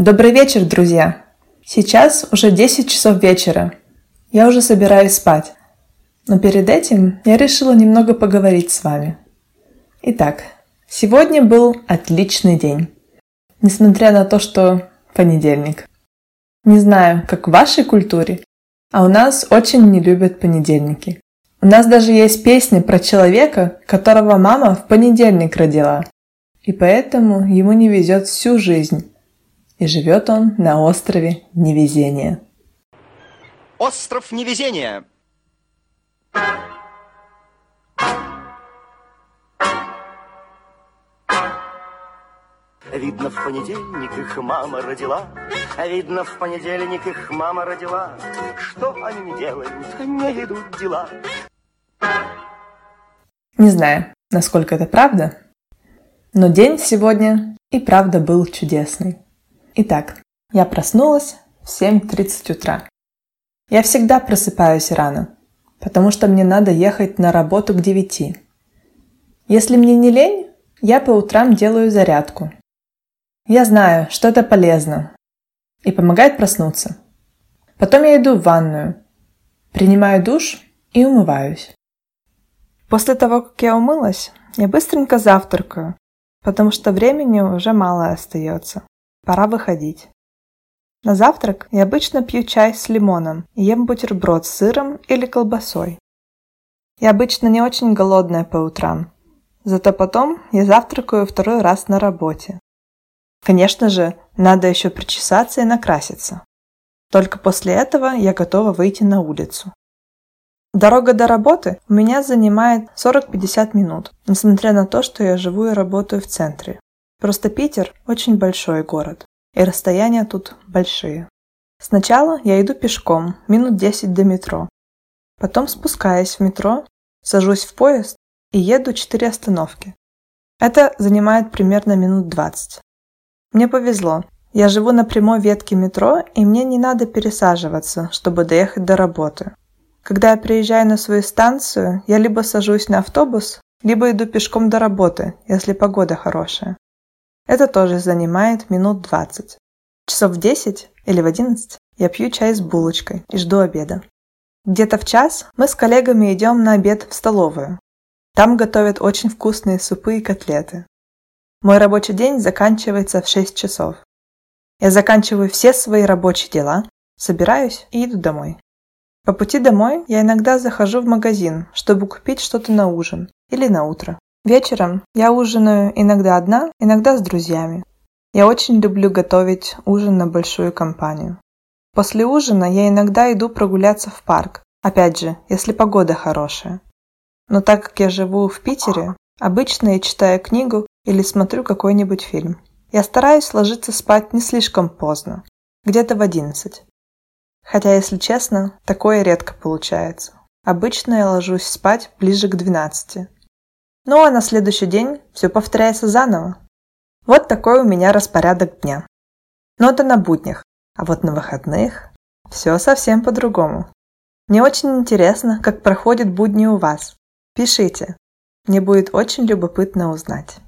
Добрый вечер, друзья! Сейчас уже 10 часов вечера. Я уже собираюсь спать. Но перед этим я решила немного поговорить с вами. Итак, сегодня был отличный день. Несмотря на то, что понедельник. Не знаю, как в вашей культуре, а у нас очень не любят понедельники. У нас даже есть песня про человека, которого мама в понедельник родила. И поэтому ему не везет всю жизнь и живет он на острове Невезения. Остров Невезения. Видно, в понедельник их мама родила, Видно, в понедельник их мама родила. Что они не делают, не идут дела. Не знаю, насколько это правда, но день сегодня и правда был чудесный. Итак, я проснулась в 7.30 утра. Я всегда просыпаюсь рано, потому что мне надо ехать на работу к 9. Если мне не лень, я по утрам делаю зарядку. Я знаю, что это полезно и помогает проснуться. Потом я иду в ванную, принимаю душ и умываюсь. После того, как я умылась, я быстренько завтракаю, потому что времени уже мало остается. Пора выходить. На завтрак я обычно пью чай с лимоном и ем бутерброд с сыром или колбасой. Я обычно не очень голодная по утрам, зато потом я завтракаю второй раз на работе. Конечно же, надо еще причесаться и накраситься. Только после этого я готова выйти на улицу. Дорога до работы у меня занимает 40-50 минут, несмотря на то, что я живу и работаю в центре. Просто Питер очень большой город, и расстояния тут большие. Сначала я иду пешком, минут 10 до метро. Потом спускаюсь в метро, сажусь в поезд и еду 4 остановки. Это занимает примерно минут 20. Мне повезло. Я живу на прямой ветке метро, и мне не надо пересаживаться, чтобы доехать до работы. Когда я приезжаю на свою станцию, я либо сажусь на автобус, либо иду пешком до работы, если погода хорошая. Это тоже занимает минут 20. Часов в 10 или в 11 я пью чай с булочкой и жду обеда. Где-то в час мы с коллегами идем на обед в столовую. Там готовят очень вкусные супы и котлеты. Мой рабочий день заканчивается в 6 часов. Я заканчиваю все свои рабочие дела, собираюсь и иду домой. По пути домой я иногда захожу в магазин, чтобы купить что-то на ужин или на утро. Вечером я ужинаю иногда одна, иногда с друзьями. Я очень люблю готовить ужин на большую компанию. После ужина я иногда иду прогуляться в парк, опять же, если погода хорошая. Но так как я живу в Питере, обычно я читаю книгу или смотрю какой-нибудь фильм. Я стараюсь ложиться спать не слишком поздно, где-то в 11. Хотя, если честно, такое редко получается. Обычно я ложусь спать ближе к 12. Ну а на следующий день все повторяется заново. Вот такой у меня распорядок дня. Но это на буднях, а вот на выходных все совсем по-другому. Мне очень интересно, как проходят будни у вас. Пишите. Мне будет очень любопытно узнать.